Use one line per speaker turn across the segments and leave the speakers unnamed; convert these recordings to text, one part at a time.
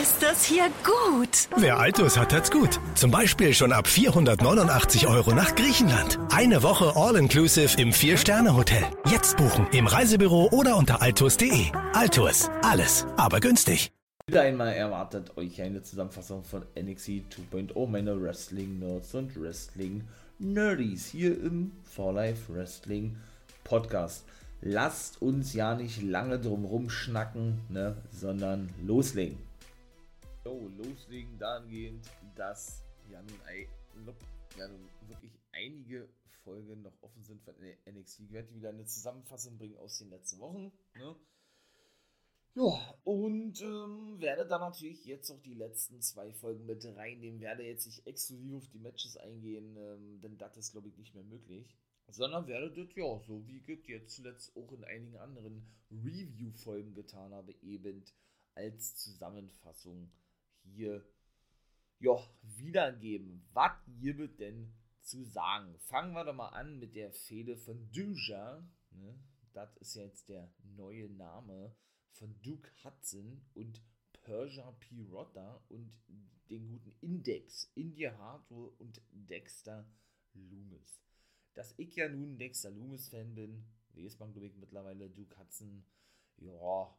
Ist das hier gut?
Wer Altus hat, hat's gut. Zum Beispiel schon ab 489 Euro nach Griechenland. Eine Woche All-Inclusive im Vier-Sterne-Hotel. Jetzt buchen im Reisebüro oder unter altus.de. Altus, alles, aber günstig.
Wieder einmal erwartet euch eine Zusammenfassung von NXT 2.0, meine Wrestling-Nerds und Wrestling-Nerdies hier im For Life Wrestling Podcast. Lasst uns ja nicht lange drum rumschnacken, ne, sondern loslegen. So, loslegen dahingehend, dass ja nun, ja nun wirklich einige Folgen noch offen sind von NXT. Ich werde wieder eine Zusammenfassung bringen aus den letzten Wochen. Ne? Ja, und ähm, werde dann natürlich jetzt noch die letzten zwei Folgen mit reinnehmen. Werde jetzt nicht exklusiv auf die Matches eingehen, ähm, denn das ist, glaube ich, nicht mehr möglich. Sondern werde das, ja, so wie ich jetzt zuletzt auch in einigen anderen Review-Folgen getan habe, eben als Zusammenfassung hier ja, wiedergeben. Was gibt denn zu sagen? Fangen wir doch mal an mit der Fehde von Duja. Ne? Das ist jetzt der neue Name von Duke Hudson und Persia Pirotta und den guten Index, India Hardware und Dexter Loomis. Dass ich ja nun Dexter Loomis Fan bin, weiß man glaube ich mittlerweile, Duke Hudson, ja,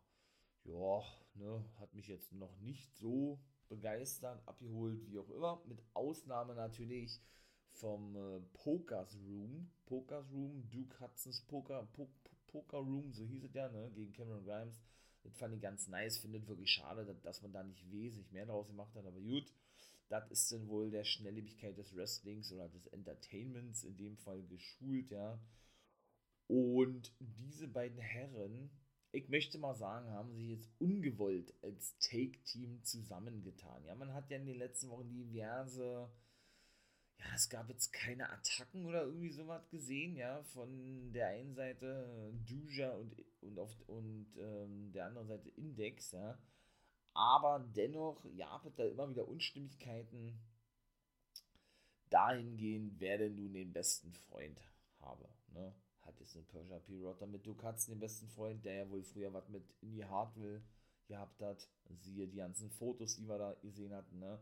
ja, ne, hat mich jetzt noch nicht so begeistert, abgeholt, wie auch immer. Mit Ausnahme natürlich vom äh, Pokers Room. Pokers Room, Duke Hudsons Poker, po Poker Room, so hieß es ja, ne, gegen Cameron Grimes. Das fand ich ganz nice, findet wirklich schade, dass man da nicht wesentlich mehr draus gemacht hat, aber gut. Das ist dann wohl der Schnelllebigkeit des Wrestlings oder des Entertainments in dem Fall geschult, ja. Und diese beiden Herren ich möchte mal sagen, haben sie jetzt ungewollt als Take-Team zusammengetan. Ja, man hat ja in den letzten Wochen diverse, ja, es gab jetzt keine Attacken oder irgendwie sowas gesehen, ja, von der einen Seite Duja und, und, auf, und ähm, der anderen Seite Index, ja. Aber dennoch, ja, wird da immer wieder Unstimmigkeiten dahingehend, wer denn nun den besten Freund habe, ne hat jetzt eine Persia Pirotta mit Duke Hudson, den besten Freund, der ja wohl früher was mit Indie Hartwell gehabt hat. Siehe die ganzen Fotos, die wir da gesehen hatten, ne?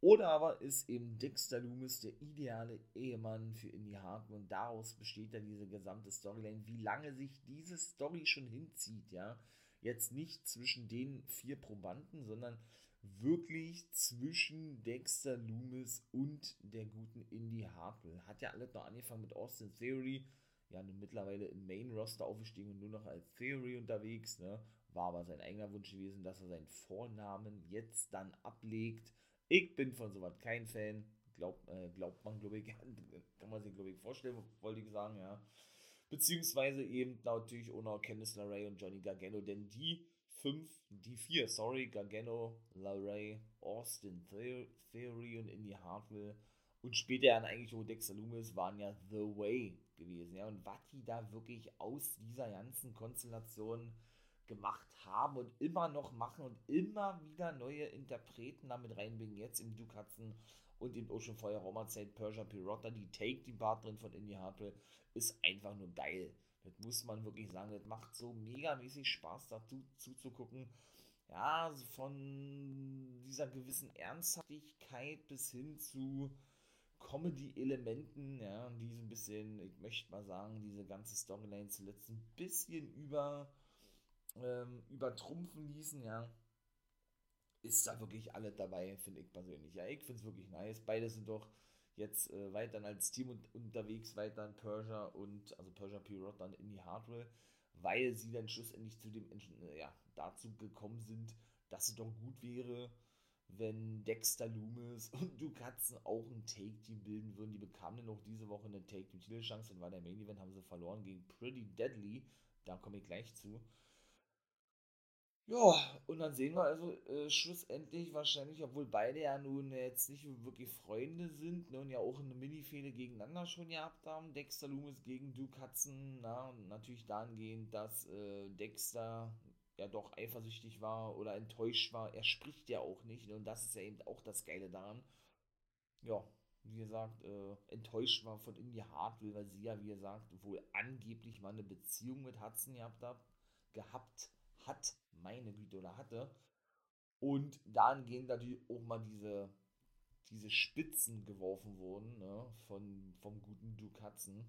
Oder aber ist eben Dexter Loomis der ideale Ehemann für Indie Hartwell und daraus besteht dann diese gesamte Storyline, wie lange sich diese Story schon hinzieht, ja? Jetzt nicht zwischen den vier Probanden, sondern wirklich zwischen Dexter Loomis und der guten Indie Hartwell. Hat ja alles noch angefangen mit Austin Theory, ja nun mittlerweile im Main-Roster aufgestiegen und nur noch als Theory unterwegs, ne? War aber sein eigener Wunsch gewesen, dass er seinen Vornamen jetzt dann ablegt. Ich bin von sowas kein Fan. Glaubt, äh, glaubt man, glaube ich, kann man sich, glaube ich, vorstellen, wollte ich sagen, ja. Beziehungsweise eben natürlich ohne Candice LeRae und Johnny Gargano, denn die fünf, die vier, sorry, Gargano, LeRae, Austin Theory und Indy Hartwell und später dann eigentlich auch Dexter Loomis waren ja The Way gewesen. Ja, und was die da wirklich aus dieser ganzen Konstellation gemacht haben und immer noch machen und immer wieder neue Interpreten damit reinbringen. Jetzt im Duke Hudson und im Ocean Fire Raumerzeit Persia Pirotta, die Take, die Partnerin von Indie Hartwell, ist einfach nur geil. Das muss man wirklich sagen. Das macht so megamäßig Spaß, dazu zuzugucken. Ja, von dieser gewissen Ernsthaftigkeit bis hin zu Comedy-Elementen, ja, die so ein bisschen, ich möchte mal sagen, diese ganze Storyline zuletzt ein bisschen über, ähm, übertrumpfen ließen, ja, ist da wirklich alle dabei, finde ich persönlich. Ja, ich finde es wirklich nice. Beide sind doch jetzt äh, weiter als Team und, unterwegs, weiter in Persia und, also Persia Pirot dann in die Hardware, weil sie dann schlussendlich zu dem, äh, ja, dazu gekommen sind, dass es doch gut wäre, wenn Dexter Loomis und Du Katzen auch ein Take-Team bilden würden. Die bekamen dann auch diese Woche eine Take-Team-Titelchance, dann war der Main-Event, haben sie verloren gegen Pretty Deadly. Da komme ich gleich zu. Ja, und dann sehen wir also äh, schlussendlich wahrscheinlich, obwohl beide ja nun jetzt nicht wirklich Freunde sind ne, und ja auch eine Mini-Fehde gegeneinander schon gehabt haben. Dexter Loomis gegen Duke Hudson, na, und natürlich dahingehend, dass äh, Dexter ja doch eifersüchtig war oder enttäuscht war. Er spricht ja auch nicht und das ist ja eben auch das Geile daran. Ja, wie gesagt, äh, enttäuscht war von Indy Hartwell, weil sie ja, wie gesagt, wohl angeblich mal eine Beziehung mit Hudson gehabt hat, gehabt hat meine Güte, oder hatte. Und dann gehen natürlich auch mal diese, diese Spitzen geworfen wurden ne, von, vom guten Duke Hudson,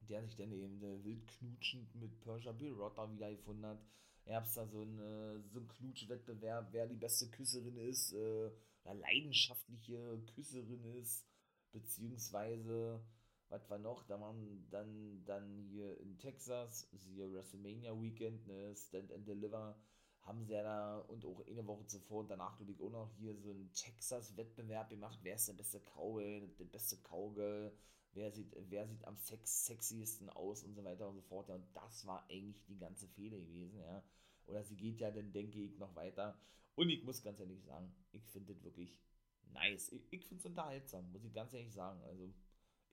der sich dann eben äh, wild knutschend mit Persia Bill Rotter wieder gefunden hat. Hat da so, eine, so einen Knutschwettbewerb, wer die beste Küsserin ist, äh, oder leidenschaftliche Küsserin ist, beziehungsweise was war noch? Da waren dann, dann hier in Texas, hier WrestleMania Weekend, ne, Stand and Deliver, haben sie ja da und auch eine Woche zuvor und danach, glaube ich, auch noch hier so einen Texas-Wettbewerb gemacht. Wer ist der beste Cowgirl, der beste Cowgirl? Wer sieht, wer sieht am sex sexiesten aus und so weiter und so fort. Ja, und das war eigentlich die ganze Fehler gewesen, ja. Oder sie geht ja dann, denke ich, noch weiter. Und ich muss ganz ehrlich sagen, ich finde das wirklich nice. Ich, ich finde es unterhaltsam, muss ich ganz ehrlich sagen. Also,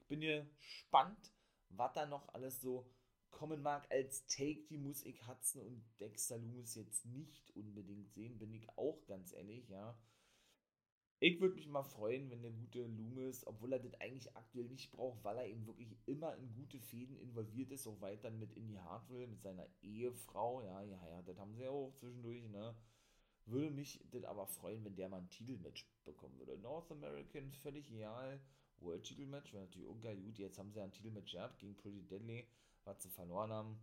bin hier gespannt, was da noch alles so kommen mag. Als Take die muss ich Hudson und Dexter Loomis jetzt nicht unbedingt sehen, bin ich auch ganz ehrlich, ja. Ich würde mich mal freuen, wenn der gute Loomis, obwohl er das eigentlich aktuell nicht braucht, weil er eben wirklich immer in gute Fäden involviert ist, auch weiter mit Indy Hartwell, mit seiner Ehefrau, ja, ja, ja, das haben sie ja auch zwischendurch, ne. Würde mich das aber freuen, wenn der mal ein Titelmatch bekommen würde. North American, völlig egal. World-Titel-Match, wäre natürlich auch geil. Gut, jetzt haben sie ja ein Titelmatch gehabt gegen Pretty Deadly, was sie verloren haben.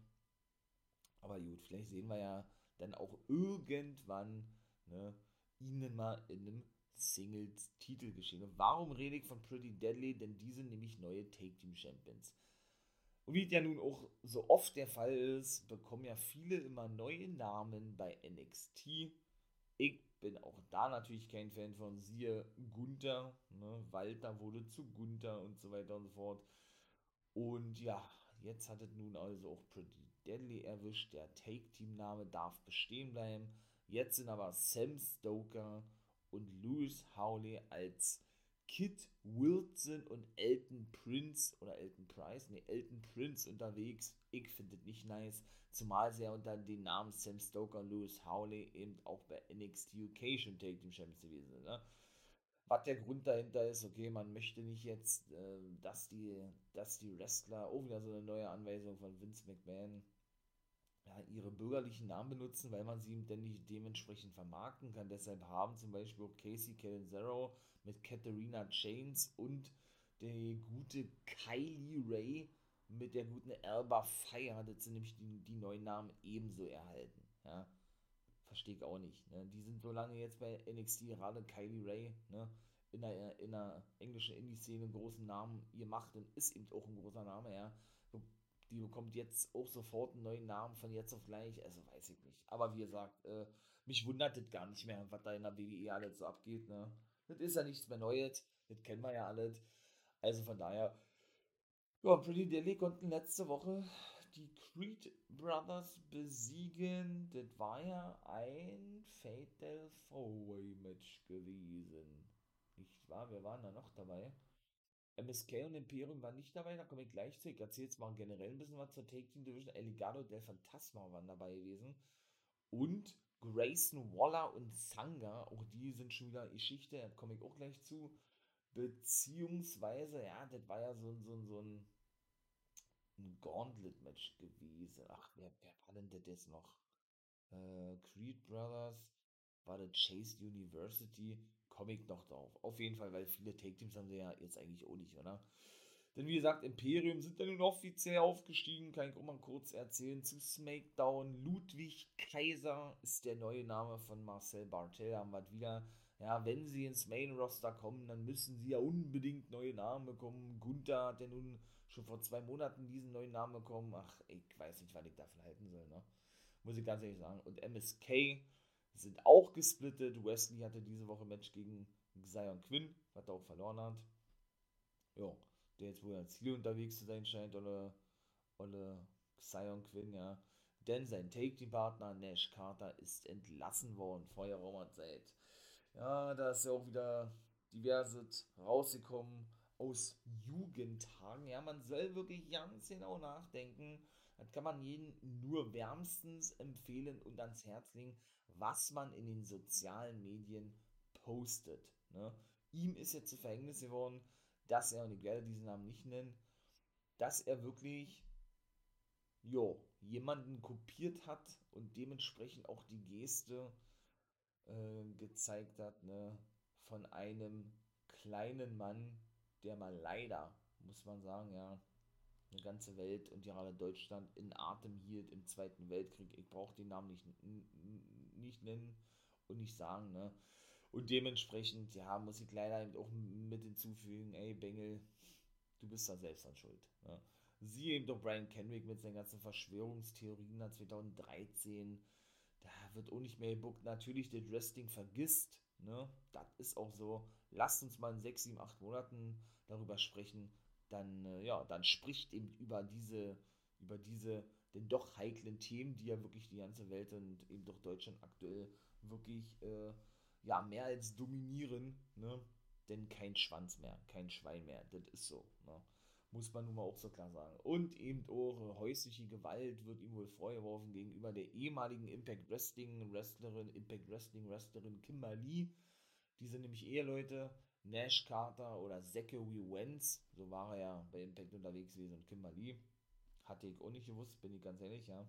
Aber gut, vielleicht sehen wir ja dann auch irgendwann ne, ihnen mal in einem Singles-Titel geschehen. Und warum rede ich von Pretty Deadly? Denn die sind nämlich neue Take-Team-Champions. Und wie es ja nun auch so oft der Fall ist, bekommen ja viele immer neue Namen bei NXT. Ich bin auch da natürlich kein Fan von. Siehe Gunther, ne? Walter wurde zu Gunther und so weiter und so fort. Und ja, jetzt hat es nun also auch Pretty Deadly erwischt. Der Take-Team-Name darf bestehen bleiben. Jetzt sind aber Sam Stoker und Louis Howley als Kit Wilson und Elton Prince oder Elton Price, ne, Elton Prince unterwegs. Ich finde es nicht nice, zumal sie ja unter den Namen Sam Stoker und Louis Howley eben auch bei NXT UK schon Take Team Champions gewesen sind. Ne? Was der Grund dahinter ist, okay, man möchte nicht jetzt, äh, dass, die, dass die Wrestler, oh, wieder so eine neue Anweisung von Vince McMahon, ja, ihre bürgerlichen Namen benutzen, weil man sie dann nicht dementsprechend vermarkten kann. Deshalb haben zum Beispiel Casey Catanzaro mit Katharina Chains und der gute Kylie Ray mit der guten Alba Fire, das sind nämlich die, die neuen Namen ebenso erhalten. Ja. Verstehe ich auch nicht. Ne? Die sind so lange jetzt bei NXT, gerade Kylie Ray, ne? in der, in der englischen Indie-Szene einen großen Namen ihr macht und ist eben auch ein großer Name, ja. Die bekommt jetzt auch sofort einen neuen Namen von jetzt auf gleich, also weiß ich nicht. Aber wie gesagt, äh, mich wundert das gar nicht mehr, was da in der WWE alles so abgeht, ne. Das ist ja nichts mehr Neues, das kennen wir ja alles. Also von daher, ja, Pretty Deadly konnten letzte Woche die Creed Brothers besiegen. Das war ja ein Fatal Four-Way Match gewesen. Nicht wahr? Wir waren da noch dabei. MSK und Imperium waren nicht dabei, da komme ich gleich zu. Ich erzähle jetzt mal generell ein bisschen was zur Take Team Division. Eligado del Phantasma waren dabei gewesen. Und Grayson Waller und Sanga, auch die sind schon wieder Geschichte, da komme ich auch gleich zu. Beziehungsweise, ja, das war ja so, so, so ein, ein Gauntlet-Match gewesen. Ach, wer, wer war denn das jetzt noch? Äh, Creed Brothers, war das Chase University? Ich noch drauf. Auf jeden Fall, weil viele Take-Teams haben sie ja jetzt eigentlich auch nicht, oder? Denn wie gesagt, Imperium sind dann nun offiziell aufgestiegen. Kann ich auch mal kurz erzählen zu SmackDown. Ludwig Kaiser ist der neue Name von Marcel Bartel. Haben wir wieder. Ja, wenn sie ins Main Roster kommen, dann müssen sie ja unbedingt neue Namen bekommen. Gunther hat ja nun schon vor zwei Monaten diesen neuen Namen bekommen. Ach, ich weiß nicht, was ich davon halten soll, ne? Muss ich ganz ehrlich sagen. Und MSK sind auch gesplittet. Wesley hatte diese Woche ein Match gegen Zion Quinn, was er auch verloren hat. Ja der jetzt wohl als Ziel unterwegs zu sein scheint, oder, oder Xion Quinn, ja. denn sein Take-Team-Partner Nash Carter ist entlassen worden vor geraumer Zeit. Ja, da ist ja auch wieder diverse rausgekommen aus Jugendtagen. Ja, man soll wirklich ganz genau nachdenken. Das kann man jedem nur wärmstens empfehlen und ans Herz legen, was man in den sozialen Medien postet. Ne? Ihm ist jetzt zu Verhängnis geworden, dass er, und ich werde diesen Namen nicht nennen, dass er wirklich jo, jemanden kopiert hat und dementsprechend auch die Geste äh, gezeigt hat, ne, von einem kleinen Mann, der mal leider, muss man sagen, ja, eine ganze Welt und gerade Deutschland in Atem hielt im Zweiten Weltkrieg. Ich brauche den Namen nicht, nicht nennen und nicht sagen, ne? Und dementsprechend, ja, muss ich leider auch mit hinzufügen, ey, Bengel, du bist da selbst an Schuld. Ne? Siehe eben doch Brian Kenwick mit seinen ganzen Verschwörungstheorien da 2013. Da wird auch nicht mehr gebuckt. Natürlich, der Wrestling vergisst. Ne? Das ist auch so. Lasst uns mal in 6, 7, 8 Monaten darüber sprechen. Dann, äh, ja, dann spricht eben über diese, über diese denn doch heiklen Themen, die ja wirklich die ganze Welt und eben doch Deutschland aktuell wirklich äh, ja, mehr als dominieren. Ne? Denn kein Schwanz mehr, kein Schwein mehr. Das ist so. Ne? muss man nun mal auch so klar sagen. Und eben auch häusliche Gewalt wird ihm wohl vorgeworfen gegenüber der ehemaligen Impact Wrestling Wrestlerin, Impact Wrestling Wrestlerin Kimberly. Die sind nämlich Eheleute, Nash Carter oder Zachary Wentz, so war er ja bei Impact unterwegs gewesen und Kimberly. Hatte ich auch nicht gewusst, bin ich ganz ehrlich, ja.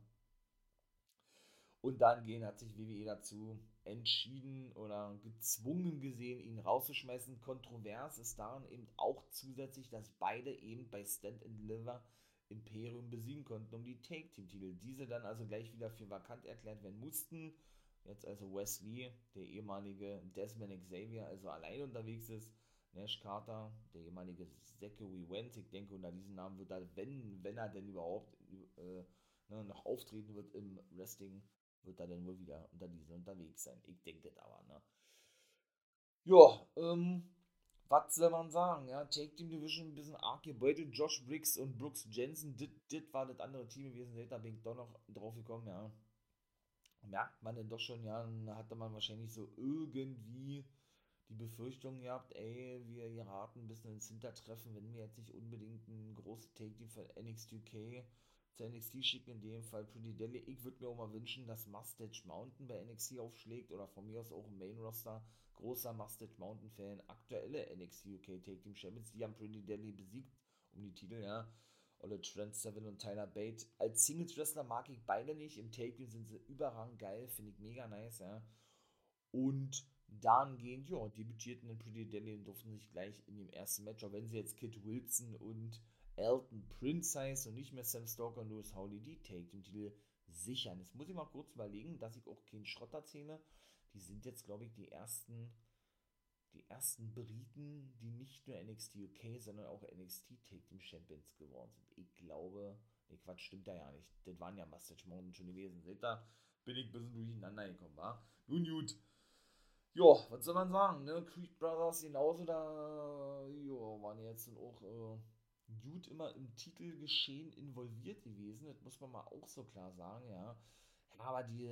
Und dann gehen hat sich WWE dazu entschieden oder gezwungen gesehen, ihn rauszuschmeißen. Kontrovers ist daran eben auch zusätzlich, dass beide eben bei Stand and Deliver Imperium besiegen konnten um die Take-Team-Titel. Diese dann also gleich wieder für vakant erklärt werden mussten. Jetzt also Wesley, der ehemalige Desmond Xavier, also allein unterwegs ist. Nash Carter, der ehemalige Zachary Wentz, ich denke, unter diesem Namen wird er, wenn, wenn er denn überhaupt äh, ne, noch auftreten wird im Wrestling, wird er dann wohl wieder unter diesen unterwegs sein. Ich denke das aber, ne? Ja, ähm, was soll man sagen? Ja, Take Team Division ein bisschen arg gebeutelt. Josh Briggs und Brooks Jensen, das war das andere Team gewesen. Da bin ich doch noch drauf gekommen, ja. Merkt man denn doch schon, ja, dann hatte man wahrscheinlich so irgendwie die Befürchtung gehabt, ey, wir geraten ein bisschen ins Hintertreffen, wenn wir jetzt nicht unbedingt ein großes Take Team von NXT UK zu NXT schicken, in dem Fall Pretty Deadly. Ich würde mir auch mal wünschen, dass Mustache Mountain bei NXT aufschlägt oder von mir aus auch im Main Roster. Großer Mustache Mountain Fan, aktuelle NXT UK Take Team Champions, die haben Pretty Deadly besiegt um die Titel, ja. Oder Trent Seven und Tyler Bate. Als Singles Wrestler mag ich beide nicht. Im Take Team sind sie überragend geil, finde ich mega nice, ja. Und dahingehend, ja, debütierten in Pretty Deadly und durften sich gleich in dem ersten Match, auch wenn sie jetzt Kid Wilson und Elton Prince heißt und nicht mehr Sam Stalker und Louis Howley, die Take den Titel sichern. Jetzt muss ich mal kurz überlegen, dass ich auch keinen Schrott erzähle. Die sind jetzt, glaube ich, die ersten, die ersten Briten, die nicht nur NXT UK, sondern auch NXT Take Team Champions geworden sind. Ich glaube, ne Quatsch, stimmt da ja nicht. Das waren ja Mustache Mountain schon gewesen. Seht ihr, bin ich ein bisschen durcheinander gekommen, war. Nun gut. Ja, was soll man sagen, ne? Creed Brothers genauso da, ja, waren jetzt auch, äh, gut immer im Titelgeschehen involviert gewesen. Das muss man mal auch so klar sagen, ja. Aber die,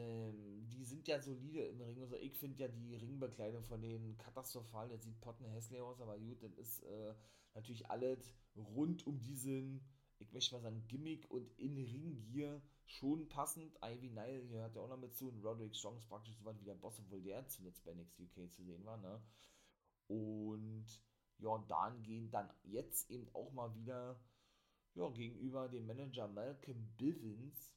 die sind ja solide im Ring. Also ich finde ja die Ringbekleidung von denen katastrophal. Das sieht potten hässlich aus, aber gut, das ist äh, natürlich alles rund um diesen, ich möchte mal sagen, Gimmick und in Ringgear schon passend. Ivy Nile gehört ja auch noch mit zu und Roderick Strong ist praktisch so weit wie der Boss, obwohl der zuletzt bei NXT UK zu sehen war, ne? Und ja, und dahingehend dann jetzt eben auch mal wieder ja, gegenüber dem Manager Malcolm Bivens,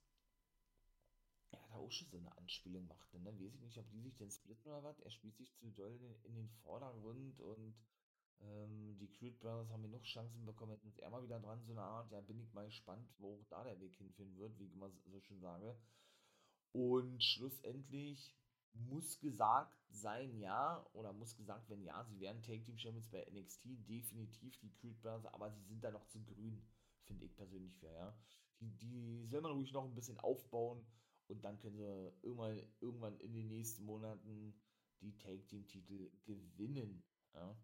ja, da auch schon so eine Anspielung macht. Ne? Weiß ich nicht, ob die sich denn splitten oder was. Er spielt sich zu doll in den Vordergrund und ähm, die Creed Brothers haben noch Chancen bekommen. Hätten er mal wieder dran, so eine Art. Ja, bin ich mal gespannt, wo auch da der Weg hinführen wird, wie ich immer so schön sage. Und schlussendlich muss gesagt sein, ja, oder muss gesagt werden, ja, sie werden Take Team Champions bei NXT, definitiv die Creed Brothers, aber sie sind da noch zu grün, finde ich persönlich für, ja. Die, die soll man ruhig noch ein bisschen aufbauen und dann können sie irgendwann, irgendwann in den nächsten Monaten die Take Team Titel gewinnen, ja.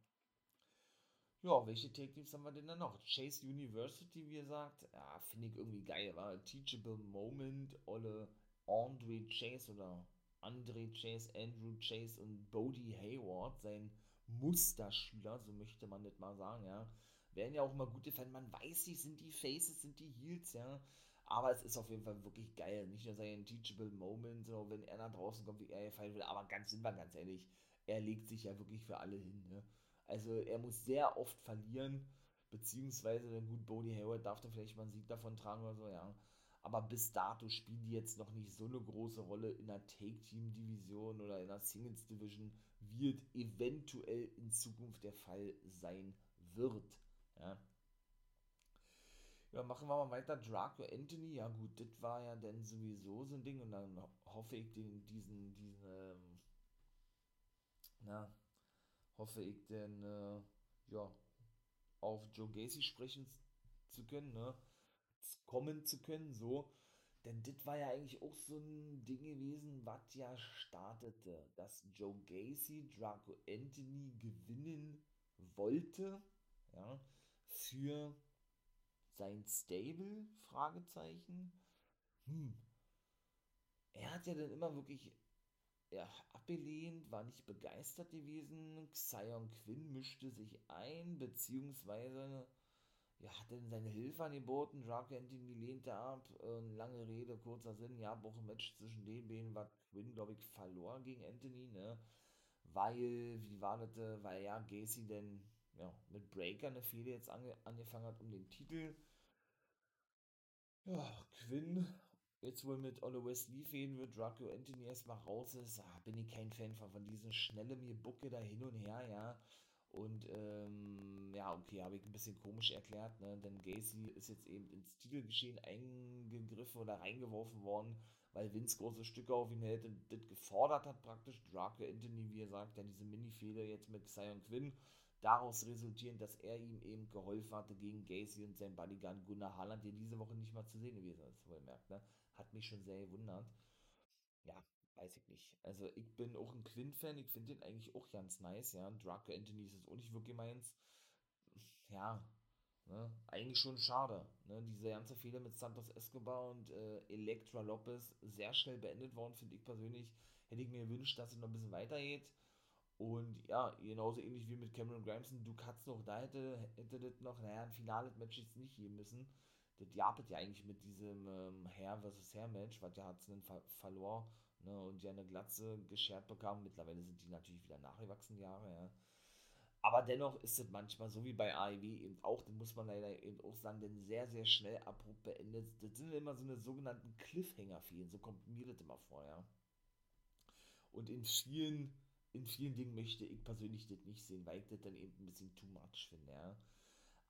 Ja, welche Take Teams haben wir denn dann noch? Chase University, wie gesagt, ja, finde ich irgendwie geil, war Teachable Moment, olle Andre Chase oder Andre Chase, Andrew Chase und Bodie Hayward, sein Musterschüler, so möchte man nicht mal sagen, ja. Werden ja auch immer gute Fans, man weiß nicht, sind die Faces, sind die Heels, ja. Aber es ist auf jeden Fall wirklich geil. Nicht nur sein Teachable Moment, sondern wenn er nach draußen kommt, wie er gefeiert will. Aber ganz, sind wir ganz ehrlich, er legt sich ja wirklich für alle hin. Ne? Also er muss sehr oft verlieren, beziehungsweise, dann gut, Bodie Hayward darf da vielleicht mal einen Sieg davon tragen oder so, ja. Aber bis dato spielen die jetzt noch nicht so eine große Rolle in der Take-Team-Division oder in der Singles-Division, wird eventuell in Zukunft der Fall sein wird. Ja. Ja, machen wir mal weiter. Draco Anthony, ja gut, das war ja dann sowieso so ein Ding und dann hoffe ich den, diesen, diesen, ähm, na, hoffe ich denn, äh, ja, auf Joe Gacy sprechen zu können, ne, kommen zu können, so, denn das war ja eigentlich auch so ein Ding gewesen, was ja startete, dass Joe Gacy Draco Anthony gewinnen wollte, ja, für sein Stable? Fragezeichen. Hm. Er hat ja dann immer wirklich ja, abgelehnt, war nicht begeistert gewesen. Xion Quinn mischte sich ein, beziehungsweise ja, hat dann seine Hilfe angeboten. Draco Anthony lehnte ab. Äh, lange Rede, kurzer Sinn. Ja, Woche Match zwischen den beiden war Quinn, glaube ich, verloren gegen Anthony, ne? Weil, wie war das, äh, weil ja Gacy denn ja, mit Breaker eine Fehde jetzt ange angefangen hat um den Titel. Ja, Quinn, jetzt wohl mit Olle Wesley fehlen wird, Draco Anthony erstmal raus ist, ah, bin ich kein Fan von, von diesen schnellen mir Bucke da hin und her, ja. Und ähm, ja, okay, habe ich ein bisschen komisch erklärt, ne? denn Gacy ist jetzt eben ins Titelgeschehen eingegriffen oder reingeworfen worden, weil Vince große Stücke auf ihn hält und das gefordert hat praktisch. Draco Anthony, wie er sagt, ja diese Mini-Fehler jetzt mit Sion Quinn daraus resultieren, dass er ihm eben geholfen hatte gegen Gacy und sein Bodyguard Gunnar Haaland, der diese Woche nicht mal zu sehen gewesen ist, wohl merkt, ne? Hat mich schon sehr gewundert. Ja, weiß ich nicht. Also ich bin auch ein Quinn-Fan, ich finde den eigentlich auch ganz nice, ja. Draco Anthony ist auch nicht wirklich meins. Ja, ne? eigentlich schon schade. Ne? Diese ganze Fehler mit Santos Escobar und äh, Elektra Lopez sehr schnell beendet worden, finde ich persönlich. Hätte ich mir gewünscht, dass es noch ein bisschen weitergeht. Und ja, genauso ähnlich wie mit Cameron Grimson, du kannst noch, da hätte, hätte das noch, naja, ein finales Match jetzt nicht geben müssen. Das japet ja eigentlich mit diesem ähm, Herr vs. Herr Match, was ja es ver verloren ne, und ja eine Glatze geschert bekam. Mittlerweile sind die natürlich wieder nachgewachsen, Jahre, ja. Aber dennoch ist es manchmal so wie bei AEW eben auch, das muss man leider eben auch sagen, denn sehr, sehr schnell abrupt beendet. Das sind immer so eine sogenannten Cliffhanger-Fehlen, so kommt mir das immer vor, ja. Und in vielen in vielen Dingen möchte ich persönlich das nicht sehen, weil ich das dann eben ein bisschen too much finde, ja.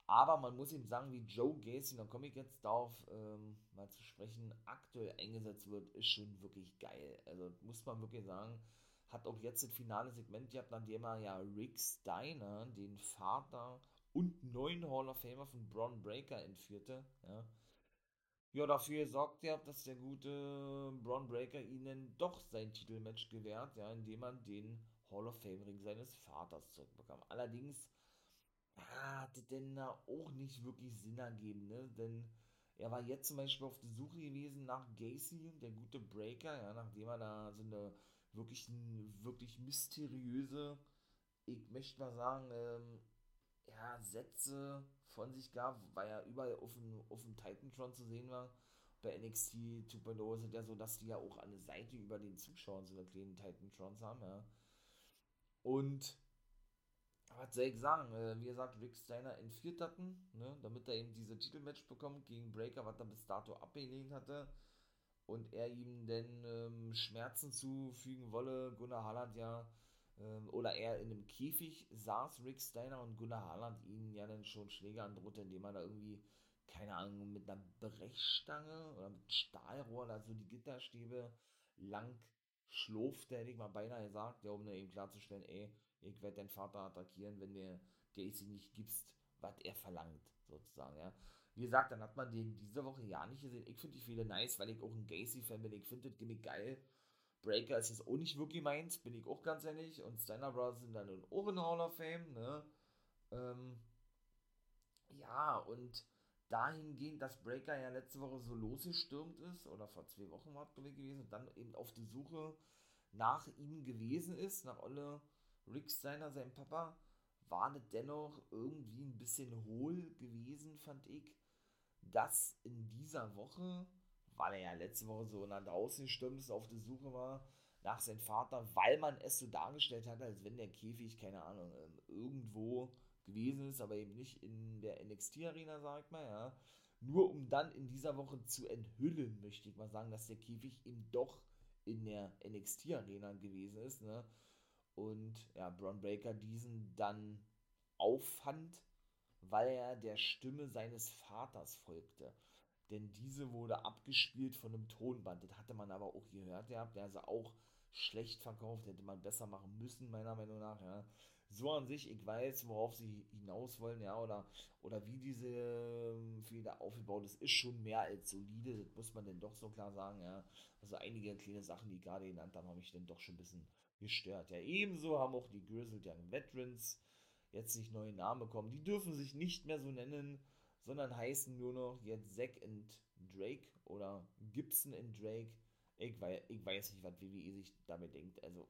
Aber man muss eben sagen, wie Joe Gacy, dann komme ich jetzt darauf ähm, mal zu sprechen, aktuell eingesetzt wird, ist schon wirklich geil. Also muss man wirklich sagen, hat auch jetzt das finale Segment gehabt, nachdem er ja Rick Steiner, den Vater und neuen Hall of Famer von Braun Breaker entführte, ja. Ja, dafür sorgt er, dass der gute Braun Breaker ihnen doch sein Titelmatch gewährt, ja, indem man den Hall of Fame Ring seines Vaters zurückbekam. Allerdings hat es denn da auch nicht wirklich Sinn ergeben, ne? Denn er war jetzt zum Beispiel auf der Suche gewesen nach Gacy, der gute Breaker, ja, nachdem er da so eine wirklich, wirklich mysteriöse, ich möchte mal sagen, ähm, ja, Sätze von sich gab, weil er überall auf dem, auf dem Titantron zu sehen war. Bei NXT 2.0 ist es ja so, dass die ja auch eine Seite über den Zuschauern so eine kleinen Titantrons haben, ja. Und was soll ich sagen? Äh, wie gesagt, Rick Steiner entführt hatten, ne, damit er eben diese Titelmatch bekommt gegen Breaker, was er bis dato abgelehnt hatte. Und er ihm denn ähm, Schmerzen zufügen wolle. Gunnar Halland ja, oder er in einem Käfig saß, Rick Steiner, und Gunnar Halland ihn ja dann schon Schläger androhte, indem er da irgendwie, keine Ahnung, mit einer Brechstange oder mit Stahlrohr, also die Gitterstäbe lang schlurfte, hätte ich mal beinahe gesagt, ja, um dann eben klarzustellen, ey, ich werde deinen Vater attackieren, wenn der Gacy nicht gibst, was er verlangt, sozusagen, ja. Wie gesagt, dann hat man den diese Woche ja nicht gesehen. Ich finde die Fehler nice, weil ich auch ein Gacy-Fan bin. Ich finde das Gimmick geil. Breaker ist jetzt auch nicht wirklich meins, bin ich auch ganz ehrlich. Und Steiner Brothers sind dann in Ohren Hall of Fame, ne? Ähm, Ja, und dahingehend, dass Breaker ja letzte Woche so losgestürmt ist, oder vor zwei Wochen war es gewesen, und dann eben auf die Suche nach ihm gewesen ist, nach Olle Rick Steiner, seinem Papa, war das dennoch irgendwie ein bisschen hohl gewesen, fand ich, dass in dieser Woche, weil er ja letzte Woche so nach draußen gestürmt ist, auf der Suche war nach seinem Vater, weil man es so dargestellt hat, als wenn der Käfig, keine Ahnung, ähm, irgendwo gewesen ist, aber eben nicht in der NXT-Arena, sagt man, ja. Nur um dann in dieser Woche zu enthüllen, möchte ich mal sagen, dass der Käfig eben doch in der NXT-Arena gewesen ist, ne? Und ja, Braun Breaker diesen dann auffand, weil er der Stimme seines Vaters folgte. Denn diese wurde abgespielt von einem Tonband. Das hatte man aber auch gehört gehabt. Der also auch schlecht verkauft, hätte man besser machen müssen, meiner Meinung nach, ja. So an sich, ich weiß, worauf sie hinaus wollen, ja, oder, oder wie diese ähm, Fehler aufgebaut ist, ist schon mehr als solide, das muss man denn doch so klar sagen, ja. Also einige kleine Sachen, die gerade genannt haben, haben mich dann doch schon ein bisschen gestört. Ja, ebenso haben auch die Grizzled Young Veterans jetzt nicht neue Namen bekommen. Die dürfen sich nicht mehr so nennen, sondern heißen nur noch jetzt Zack and Drake oder Gibson and Drake. Ich weiß, ich weiß nicht, was WWE sich damit denkt. Also,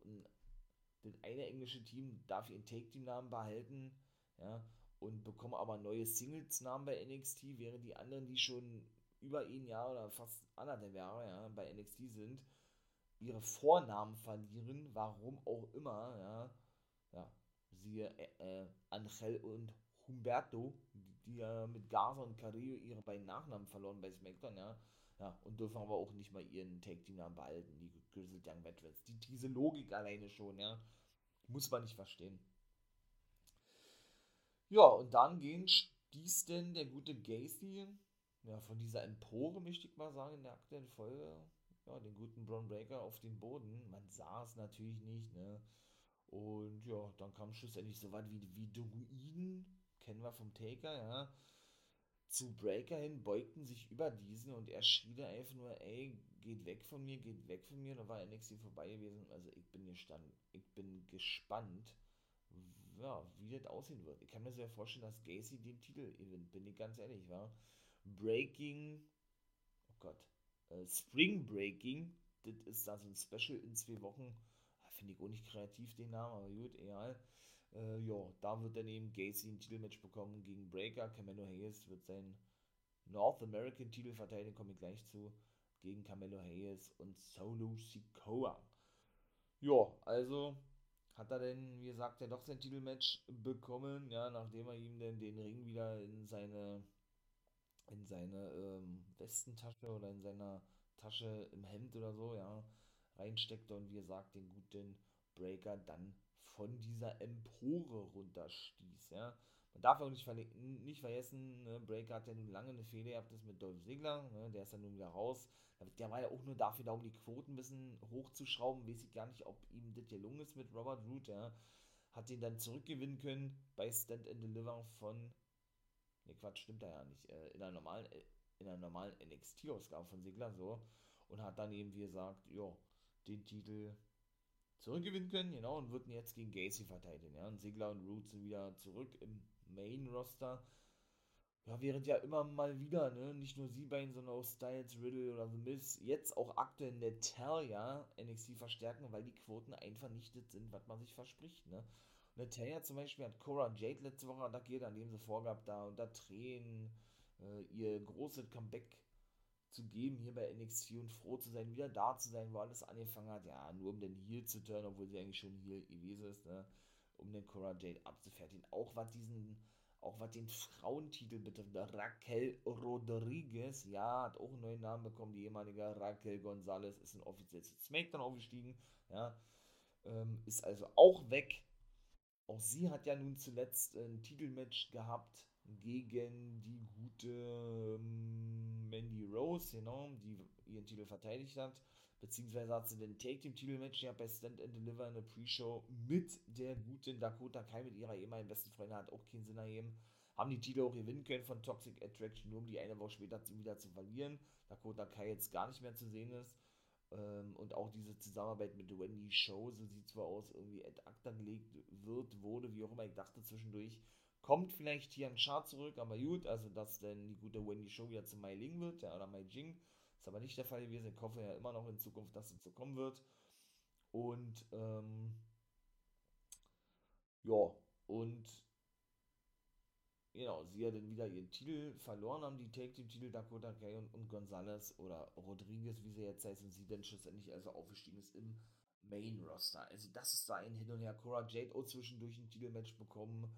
das eine englische Team darf ihren Take-Team-Namen behalten, ja, und bekommen aber neue Singles-Namen bei NXT, während die anderen, die schon über ein Jahr oder fast anderthalb Jahre ja, bei NXT sind, ihre Vornamen verlieren, warum auch immer, ja, ja, siehe äh, äh, Angel und Humberto, die, ja mit Garza und Carrillo ihre beiden Nachnamen verloren bei SmackDown, ja, ja, und dürfen aber auch nicht mal ihren Take-Team-Namen behalten, die Grizzled Young Veterans. Die, diese Logik alleine schon, ja, muss man nicht verstehen. Ja, und dann gehen stieß denn der gute Gacy, ja, von dieser Empore, möchte ich mal sagen, in der aktuellen Folge, ja, den guten Braun Breaker auf den Boden. Man sah es natürlich nicht, ne? Und ja, dann kam schlussendlich so weit wie, wie Druiden, kennen wir vom Taker, ja, zu Breaker hin, beugten sich über diesen und er schrie da einfach nur, ey, geht weg von mir, geht weg von mir. Da war NXT vorbei gewesen. Also ich bin gestanden, ich bin gespannt, ja, wie das aussehen wird. Ich kann mir sehr vorstellen, dass Gacy den Titel gewinnt, bin ich ganz ehrlich, war. Breaking, oh Gott, äh, Spring Breaking, das ist da so ein Special in zwei Wochen. Ah, finde ich auch nicht kreativ den Namen, aber gut, egal. Äh, ja, da wird dann eben Gacy ein Titelmatch bekommen gegen Breaker. Camelo Hayes wird sein North American Titel verteidigen, komme ich gleich zu, gegen Camelo Hayes und Solo Sikoa. Ja, also hat er denn, wie gesagt, ja doch sein Titelmatch bekommen, ja, nachdem er ihm denn den Ring wieder in seine in seine ähm, Westentasche oder in seiner Tasche im Hemd oder so, ja, reinsteckte und wie gesagt, den guten Breaker dann von dieser Empore runterstieß, ja. Man darf auch nicht, nicht vergessen, ne, Breaker hat ja nun lange eine Fehler gehabt, das mit Dolph Ziggler, ne, der ist dann nun wieder raus. Der war ja auch nur dafür da, um die Quoten ein bisschen hochzuschrauben, weiß ich gar nicht, ob ihm das gelungen ist mit Robert Root, ja. Hat ihn dann zurückgewinnen können bei Stand and Deliver von Ne, Quatsch, stimmt da ja nicht. Äh, in einer normalen, äh, in einer normalen NXT-Ausgabe von Sigler so. Und hat dann eben, wie gesagt, ja, den Titel zurückgewinnen können, genau, und würden jetzt gegen Gacy verteidigen, ja. Und Sigler und Root sind wieder zurück im Main-Roster. Ja, während ja immer mal wieder, ne, nicht nur sie beiden, sondern auch Styles, Riddle oder The Miz, jetzt auch aktuell Natalia NXT verstärken, weil die Quoten einfach nicht das sind, was man sich verspricht, ne. Natalia zum Beispiel hat Cora Jade letzte Woche attackiert, an dem sie vorgab, da unter Tränen äh, ihr großes Comeback zu geben hier bei NXT und froh zu sein, wieder da zu sein, wo alles angefangen hat. Ja, nur um den Heel zu turnen, obwohl sie eigentlich schon Heel gewesen ist, ne? um den Cora Jade abzufertigen. Auch was diesen, auch was den Frauentitel betrifft, Raquel Rodriguez, ja, hat auch einen neuen Namen bekommen. Die ehemalige Raquel Gonzalez ist ein offizielles Smackdown aufgestiegen, ja, ähm, ist also auch weg auch sie hat ja nun zuletzt ein Titelmatch gehabt gegen die gute ähm, Mandy Rose, genau, die ihren Titel verteidigt hat. Beziehungsweise hat sie den Take-Team-Titelmatch ja bei Stand and Deliver in der Pre-Show mit der guten Dakota Kai, mit ihrer ehemaligen besten Freundin, hat auch keinen Sinn ergeben. Haben die Titel auch gewinnen können von Toxic Attraction, nur um die eine Woche später wieder zu verlieren. Dakota Kai jetzt gar nicht mehr zu sehen ist. Ähm, und auch diese Zusammenarbeit mit Wendy Show, so sieht zwar aus, irgendwie ad acta gelegt wird, wurde, wie auch immer. Ich dachte zwischendurch, Kommt vielleicht hier ein Chart zurück, aber gut, also dass denn die gute Wendy Show wieder zu Mai Ling wird, ja, oder Mai Jing. Ist aber nicht der Fall gewesen. Ich hoffe ja immer noch in Zukunft, dass es so kommen wird. Und, ähm, ja, und genau, sie ja dann wieder ihren Titel verloren haben, die Take Team Titel Dakota Kai und, und Gonzalez oder Rodriguez, wie sie jetzt heißt, und sie dann schlussendlich also aufgestiegen ist im Main Roster. Also das ist da ein Hin und Her. Cora Jade auch zwischendurch ein Titelmatch bekommen.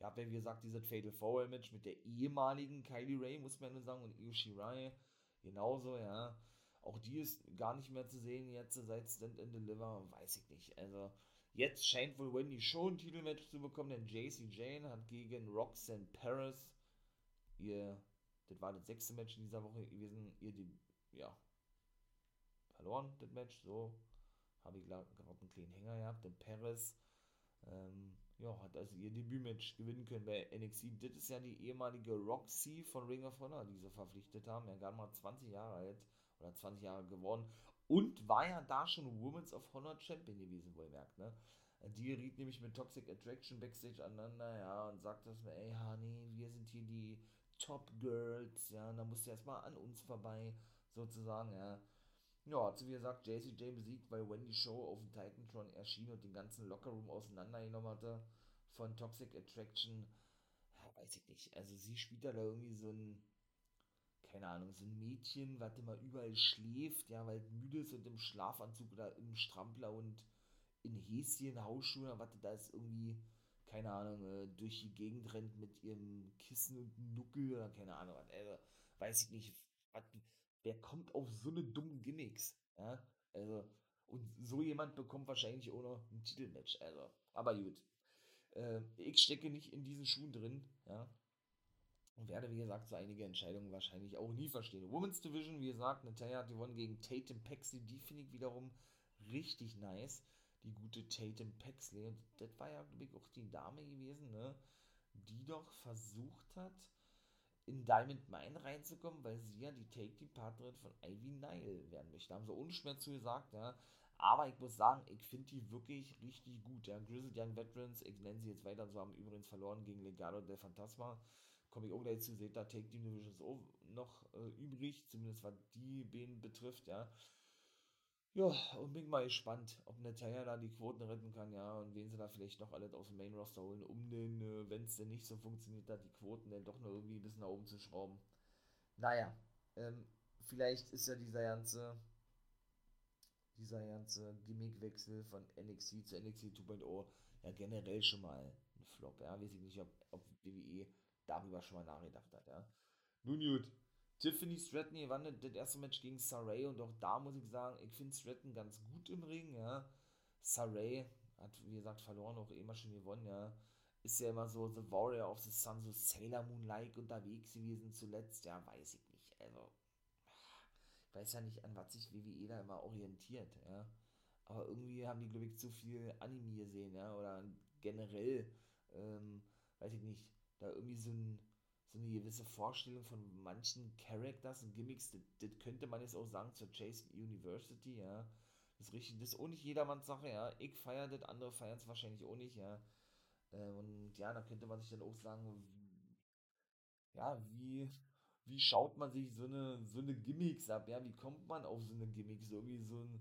Ja, wenn wie gesagt, dieses Fatal Four Match mit der ehemaligen Kylie Ray, muss man nur sagen, und Io Shirai genauso, ja. Auch die ist gar nicht mehr zu sehen jetzt seit Stand and Deliver, weiß ich nicht. Also jetzt scheint wohl Wendy schon ein Titelmatch zu bekommen, denn JC Jane hat gegen Roxanne Paris ihr, das war das sechste Match in dieser Woche gewesen, ihr die, ja, verloren, das Match, so habe ich gerade einen kleinen Hänger gehabt, denn Paris ähm, ja, hat also ihr Debütmatch gewinnen können bei NXT. Das ist ja die ehemalige Roxy von Ring of Honor, die sie verpflichtet haben. Er gerade mal 20 Jahre alt oder 20 Jahre geworden und war ja da schon Women's of Honor Champion gewesen, wohlmerkt, ne? Die riet nämlich mit Toxic Attraction Backstage aneinander, ja, und sagte dass mir, ey, Honey, wir sind hier die Top Girls, ja, und dann musst du erstmal an uns vorbei, sozusagen, ja. Ja, hat sie wie gesagt JCJ besiegt, weil Wendy Show auf dem Titantron erschien und den ganzen Lockerroom auseinandergenommen hatte von Toxic Attraction. Ja, weiß ich nicht. Also sie spielt da irgendwie so ein, keine Ahnung, so ein Mädchen, was immer überall schläft, ja, weil müde ist und im Schlafanzug oder im Strampler und in Häschen, Hausschuhen, was da ist irgendwie, keine Ahnung, äh, durch die Gegend rennt mit ihrem Kissen und Nuckel oder keine Ahnung, also, weiß ich nicht, was wer kommt auf so eine dummen Gimmicks? Ja, also, und so jemand bekommt wahrscheinlich auch noch ein Titelmatch, also, aber gut. Äh, ich stecke nicht in diesen Schuhen drin, ja. Und werde, wie gesagt, so einige Entscheidungen wahrscheinlich auch nie verstehen. Women's Division, wie gesagt, Natalia hat gewonnen gegen Tatum Paxley. Die finde ich wiederum richtig nice. Die gute Tatum Paxley. Und das war ja, glaube ich, auch die Dame gewesen, ne? Die doch versucht hat, in Diamond Mine reinzukommen, weil sie ja die Take-Team-Partnerin von Ivy Nile werden möchte. Haben sie unschwer zu gesagt, ja. Aber ich muss sagen, ich finde die wirklich richtig gut. Ja. Grizzled Young Veterans, ich nenne sie jetzt weiter, so haben übrigens verloren gegen Legado del Fantasma. Komme ich auch gleich zu, seht da Take Team Division ist auch noch äh, übrig, zumindest was die Bänen betrifft, ja. Ja, und bin mal gespannt, ob Natalia da die Quoten retten kann, ja, und wen sie da vielleicht noch alles aus dem Main Roster holen, um den, äh, wenn es denn nicht so funktioniert, da die Quoten dann doch noch irgendwie ein bisschen nach oben zu schrauben. Naja, ähm, vielleicht ist ja dieser ganze, dieser ganze Gimmickwechsel von NXT zu NXT 2.0 ja generell schon mal ein Flop, ja, weiß ich nicht, ob, ob WWE darüber schon mal nachgedacht hat, ja. Nun gut, Tiffany Stratton gewann das erste Match gegen Saray und auch da muss ich sagen, ich finde Stratton ganz gut im Ring, ja. Saray hat, wie gesagt, verloren, auch immer schon gewonnen, ja. Ist ja immer so The Warrior of the Sun, so Sailor Moon-like unterwegs gewesen zuletzt, ja, weiß ich nicht. Also, ich weiß ja nicht, an was sich WWE da immer orientiert, ja. Aber irgendwie haben die, glaube ich, zu viel Anime gesehen, ja, oder generell, ähm, weiß ich nicht, da irgendwie so ein so eine gewisse Vorstellung von manchen Characters und Gimmicks, das, könnte man jetzt auch sagen zur Chase University, ja. Das ist richtig, das ist auch nicht jedermanns Sache, ja. Ich feiere das, andere feiern es wahrscheinlich auch nicht, ja. Äh, und ja, da könnte man sich dann auch sagen, ja, wie, wie schaut man sich so eine, so eine Gimmicks ab, ja, wie kommt man auf so eine Gimmicks, so irgendwie so ein,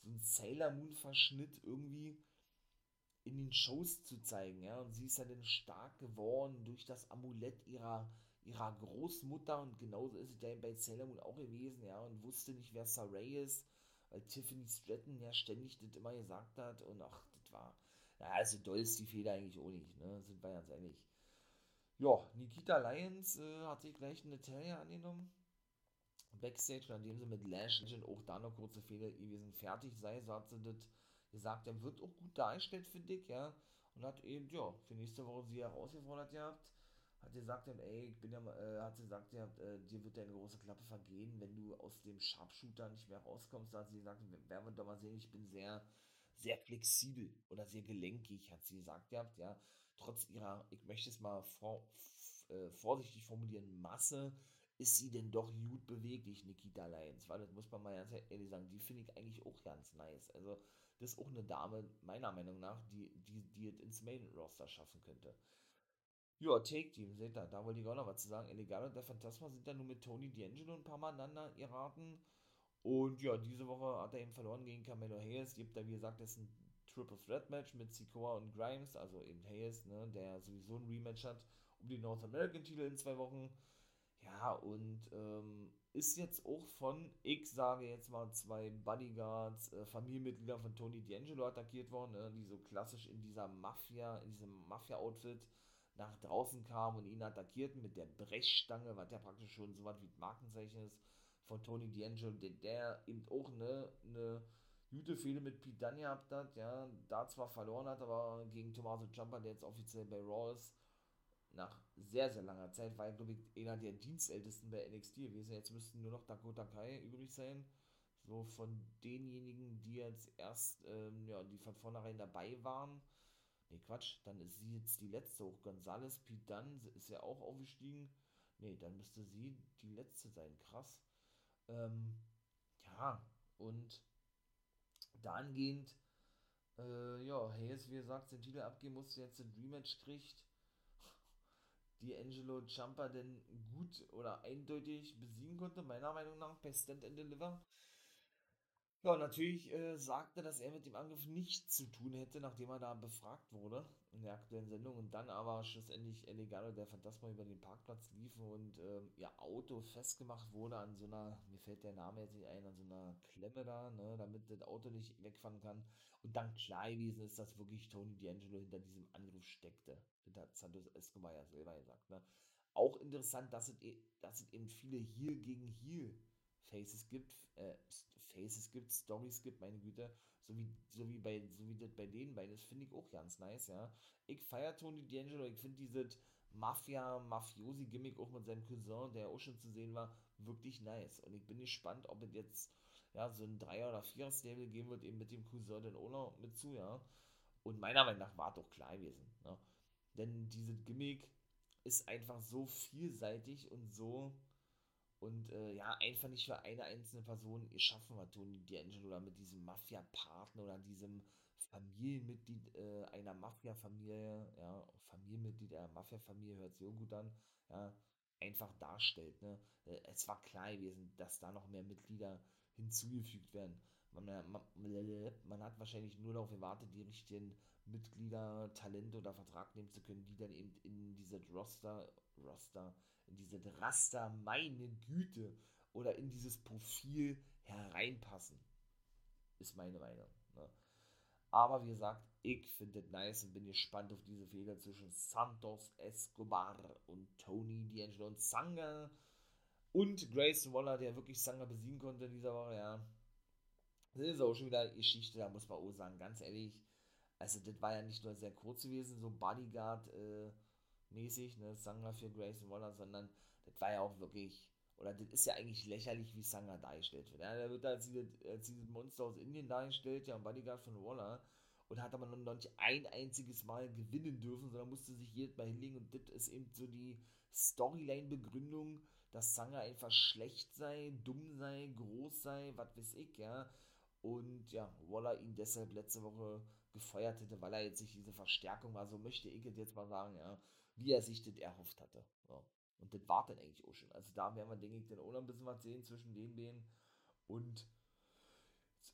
so ein Sailor Moon Verschnitt irgendwie in den Shows zu zeigen, ja. Und sie ist ja dann stark geworden durch das Amulett ihrer, ihrer Großmutter und genauso ist es ja bei Sailor Moon auch gewesen, ja, und wusste nicht, wer Saray ist, weil Tiffany Stratton ja ständig das immer gesagt hat und ach, das war, ja, also doll ist die Feder eigentlich auch nicht, ne, sind wir ganz ehrlich. Ja, Nikita Lyons äh, hat sich gleich eine Natalia angenommen. Backstage, nachdem sie mit Lash Legend auch da noch kurze Fehler gewesen fertig sei, so hat sie das gesagt, er wird auch gut dargestellt, finde ich, ja. Und hat eben, ja, für nächste Woche sie herausgefordert gehabt. Hat gesagt, ey, ich bin ja, äh, hat gesagt, ja, äh, dir wird deine große Klappe vergehen, wenn du aus dem Sharpshooter nicht mehr rauskommst. Da hat sie gesagt, werden wir doch mal sehen, ich bin sehr, sehr flexibel oder sehr gelenkig, hat sie gesagt gehabt, ja. Trotz ihrer, ich möchte es mal vor, äh, vorsichtig formulieren, Masse, ist sie denn doch gut beweglich, Nikita Lyons, weil das muss man mal ganz ehrlich sagen, die finde ich eigentlich auch ganz nice. Also, das ist auch eine Dame, meiner Meinung nach, die, die, die es ins Main-Roster schaffen könnte. Ja, Take Team, seht ihr, da wollte ich auch noch was zu sagen. Elegale und der Phantasma sind dann nur mit Tony D'Angelo ein paar Mal aneinander geraten. Und ja, diese Woche hat er eben verloren gegen Carmelo Hayes. Gibt da, wie gesagt, das ist ein Triple Threat Match mit Sikoa und Grimes, also eben Hayes, ne, der sowieso ein Rematch hat um die North American Titel in zwei Wochen. Ja, und ähm, ist jetzt auch von, ich sage jetzt mal, zwei Bodyguards, äh, Familienmitglieder von Tony D'Angelo attackiert worden, ne, die so klassisch in dieser Mafia, in diesem Mafia-Outfit nach draußen kamen und ihn attackierten mit der Brechstange, was ja praktisch schon so was wie Markenzeichen ist von Tony D'Angelo, der, der eben auch eine, eine gute Fehde mit Pete Dunne gehabt hat, ja, da zwar verloren hat, aber gegen Tommaso Ciampa, der jetzt offiziell bei Raw ist, nach sehr, sehr langer Zeit, war er, glaube ich, einer der Dienstältesten bei NXT gewesen. Jetzt müssten nur noch Dakota Kai übrig sein. So von denjenigen, die jetzt erst, ähm, ja, die von vornherein dabei waren. Ne, Quatsch, dann ist sie jetzt die letzte hoch. Gonzales, Pete Dunn ist ja auch aufgestiegen. Ne, dann müsste sie die letzte sein. Krass. Ähm, ja, und dahingehend, äh, ja, Hayes, wie gesagt, den Titel abgeben musste, jetzt ein Rematch kriegt die Angelo Jumper denn gut oder eindeutig besiegen konnte, meiner Meinung nach, bei Stand and Deliver. Ja, natürlich äh, sagte, dass er mit dem Angriff nichts zu tun hätte, nachdem er da befragt wurde in der aktuellen Sendung und dann aber schlussendlich Elegado, der Phantasma über den Parkplatz lief und ähm, ihr Auto festgemacht wurde an so einer, mir fällt der Name jetzt nicht ein, an so einer Klemme da, ne, damit das Auto nicht wegfahren kann. Und dann klar gewesen ist, dass wirklich Tony D'Angelo hinter diesem Angriff steckte. Das hat Santos Escobar ja selber gesagt. Ne? Auch interessant, dass es, e, dass es eben viele Heal gegen Heal Faces gibt, äh, Faces gibt, Stories gibt, meine Güte, so wie, so wie, bei, so wie das bei denen beiden, das finde ich auch ganz nice, ja. Ich feiere Tony D'Angelo, ich finde dieses Mafia-Mafiosi-Gimmick auch mit seinem Cousin, der auch schon zu sehen war, wirklich nice. Und ich bin gespannt, ob es jetzt ja, so ein Dreier- oder Vierer-Stable geben wird, eben mit dem Cousin den Owner mit zu, ja. Und meiner Meinung nach war es doch klar gewesen, ne? Denn dieses Gimmick ist einfach so vielseitig und so und äh, ja, einfach nicht für eine einzelne Person geschaffen hat, Tony D'Angelo oder mit diesem Mafia-Partner oder diesem Familienmitglied äh, einer Mafia-Familie, ja, Familienmitglied einer Mafia-Familie hört sich gut an, ja, einfach darstellt. Ne? Äh, es war klar gewesen, dass da noch mehr Mitglieder hinzugefügt werden. Man, man, man hat wahrscheinlich nur darauf gewartet, die richtigen Mitglieder, Talente oder Vertrag nehmen zu können, die dann eben in diese Roster, Roster, in diese Raster, meine Güte, oder in dieses Profil hereinpassen. Ist meine Meinung. Ne? Aber wie gesagt, ich finde es nice und bin gespannt auf diese Fehler zwischen Santos Escobar und Tony D'Angelo und Sanga und Grayson Waller, der wirklich Sanga besiegen konnte in dieser Woche, ja. Das ist auch schon wieder Geschichte, da muss man auch sagen, ganz ehrlich, also das war ja nicht nur sehr kurz gewesen, so Bodyguard-mäßig, äh, ne, Sanga für Grayson Waller, sondern das war ja auch wirklich, oder das ist ja eigentlich lächerlich, wie Sanga dargestellt wird. Ja, der wird als dieses, als dieses Monster aus Indien dargestellt, ja, ein Bodyguard von Waller, und hat aber noch nicht ein einziges Mal gewinnen dürfen, sondern musste sich jedes Mal hinlegen und das ist eben so die Storyline-Begründung, dass Sanga einfach schlecht sei, dumm sei, groß sei, was weiß ich, ja. Und ja, Waller ihn deshalb letzte Woche gefeuert hätte, weil er jetzt sich diese Verstärkung war, so möchte ich jetzt mal sagen, ja, wie er sich das erhofft hatte. Ja. Und das war dann eigentlich auch schon. Also da werden wir, denke ich, dann auch noch ein bisschen was sehen zwischen den beiden. Und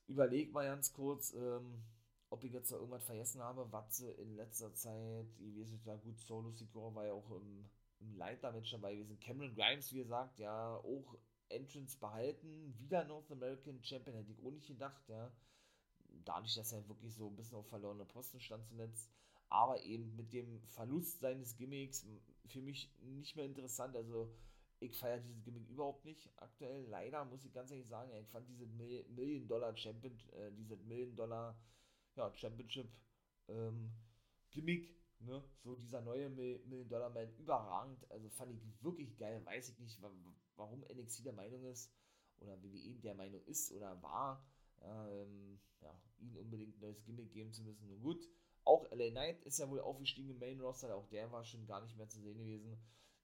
überleg mal ganz kurz, ähm, ob ich jetzt noch irgendwas vergessen habe, was sie in letzter Zeit, nicht, ja gut, Solo Secure war ja auch im, im Leiter-Match dabei gewesen. Cameron Grimes, wie gesagt, ja, auch Entrance behalten, wieder North American Champion, hätte ich auch nicht gedacht, ja dadurch, dass er wirklich so ein bisschen auf verlorene Posten stand zuletzt, aber eben mit dem Verlust seines Gimmicks für mich nicht mehr interessant. Also ich feiere dieses Gimmick überhaupt nicht aktuell. Leider muss ich ganz ehrlich sagen, ich fand diese Million Dollar Champion, äh, diese Million Dollar ja, Championship ähm, Gimmick, ne, so dieser neue Million Dollar Man überragend. Also fand ich wirklich geil. Weiß ich nicht, warum NXT der Meinung ist oder WWE der Meinung ist oder war ähm, ja, ihn unbedingt ein neues Gimmick geben zu müssen. Nun gut, auch LA Knight ist ja wohl aufgestiegen im Main Roster, auch der war schon gar nicht mehr zu sehen gewesen.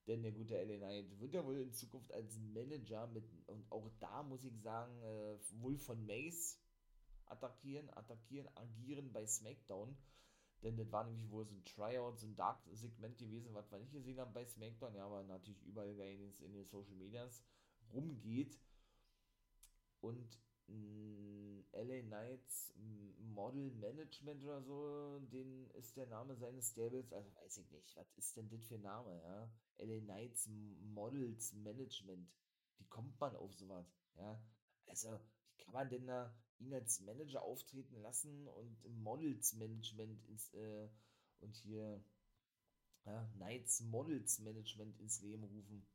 Denn der gute LA Knight wird ja wohl in Zukunft als Manager mit, und auch da muss ich sagen, äh, wohl von Mace attackieren, attackieren, agieren bei SmackDown. denn das war nämlich wohl so ein Tryout, so ein Dark-Segment gewesen, was wir nicht gesehen haben bei SmackDown, ja, aber natürlich überall in den, in den Social Medias rumgeht. Und LA Knights Model Management oder so, den ist der Name seines Stables, also weiß ich nicht, was ist denn das für ein Name, ja? LA Knights Models Management. Wie kommt man auf sowas, ja? Also, wie kann man denn da ihn als Manager auftreten lassen und Models Management ins, äh, und hier ja, Knights Models Management ins Leben rufen.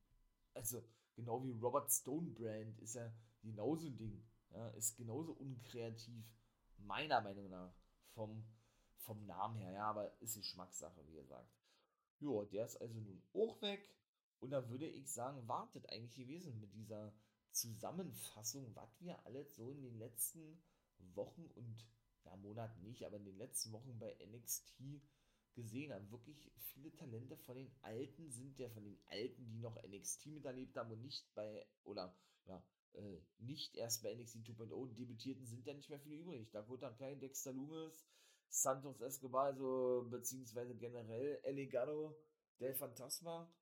Also, genau wie Robert Stonebrand ist ja genauso ein Ding. Ja, ist genauso unkreativ, meiner Meinung nach, vom, vom Namen her. Ja, aber ist Geschmackssache, wie gesagt. Ja, der ist also nun auch weg. Und da würde ich sagen, wartet eigentlich gewesen mit dieser Zusammenfassung, was wir alles so in den letzten Wochen und ja, Monaten nicht, aber in den letzten Wochen bei NXT gesehen haben. Wirklich viele Talente von den Alten sind ja von den Alten, die noch NXT miterlebt haben und nicht bei, oder ja, äh, nicht erst bei NXT 2.0 debütierten, sind ja nicht mehr viele übrig. Da wurde dann kein Dexter Loomis, Santos Escobar, also beziehungsweise generell Elegado, Del Fantasma,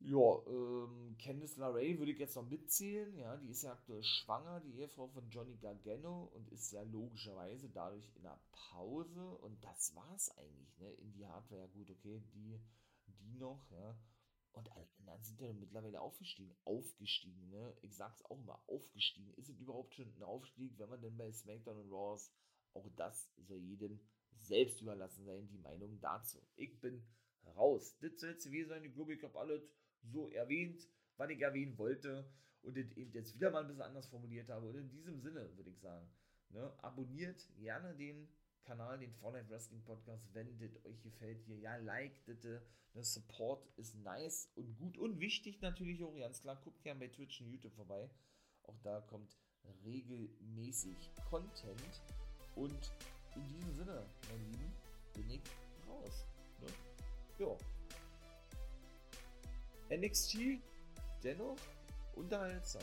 ja, ähm, Candice LeRae würde ich jetzt noch mitzählen. Ja, die ist ja aktuell schwanger, die Ehefrau von Johnny Gargano und ist ja logischerweise dadurch in der Pause. Und das war's eigentlich, ne? In die Hardware, ja gut, okay, die, die noch, ja. Und anderen sind ja mittlerweile aufgestiegen. Aufgestiegen, ne? Ich sag's auch mal, aufgestiegen. Ist es überhaupt schon ein Aufstieg, wenn man denn bei SmackDown und Raw ist? Auch das soll jedem selbst überlassen sein, die Meinung dazu. Ich bin raus. Das soll jetzt gewesen sein. Ich glaube, ich habe alles so erwähnt, was ich erwähnen wollte und eben jetzt wieder mal ein bisschen anders formuliert habe. Und in diesem Sinne würde ich sagen, ne, abonniert gerne den Kanal, den Fortnite Wrestling Podcast, wenn das euch gefällt hier. Ja, like das, der Support ist nice und gut und wichtig natürlich auch, ganz klar. Guckt gerne bei Twitch und YouTube vorbei. Auch da kommt regelmäßig Content. Und in diesem Sinne, mein Lieben, bin ich raus. Ne? Ja. NXT dennoch unterhaltsam,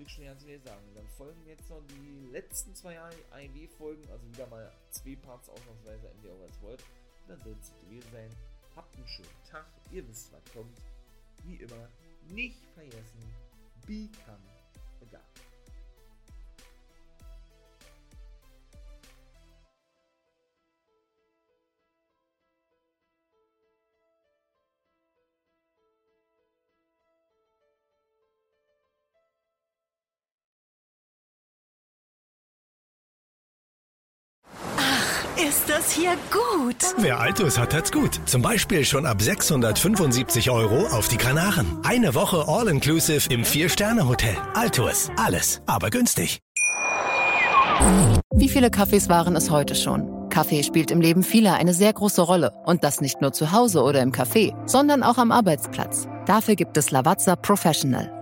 ich schon ganz ehrlich sagen. Dann folgen jetzt noch die letzten zwei AEW-Folgen, also wieder mal zwei Parts ausnahmsweise, entweder auch als wollt. Dann soll es gewesen sein. Habt einen schönen Tag, ihr wisst, was kommt. Wie immer, nicht vergessen, become a God.
Ist das hier gut?
Wer Altus hat, hat's gut. Zum Beispiel schon ab 675 Euro auf die Kanaren. Eine Woche All-Inclusive im Vier-Sterne-Hotel. Altus. Alles, aber günstig.
Wie viele Kaffees waren es heute schon? Kaffee spielt im Leben vieler eine sehr große Rolle. Und das nicht nur zu Hause oder im Café, sondern auch am Arbeitsplatz. Dafür gibt es Lavazza Professional.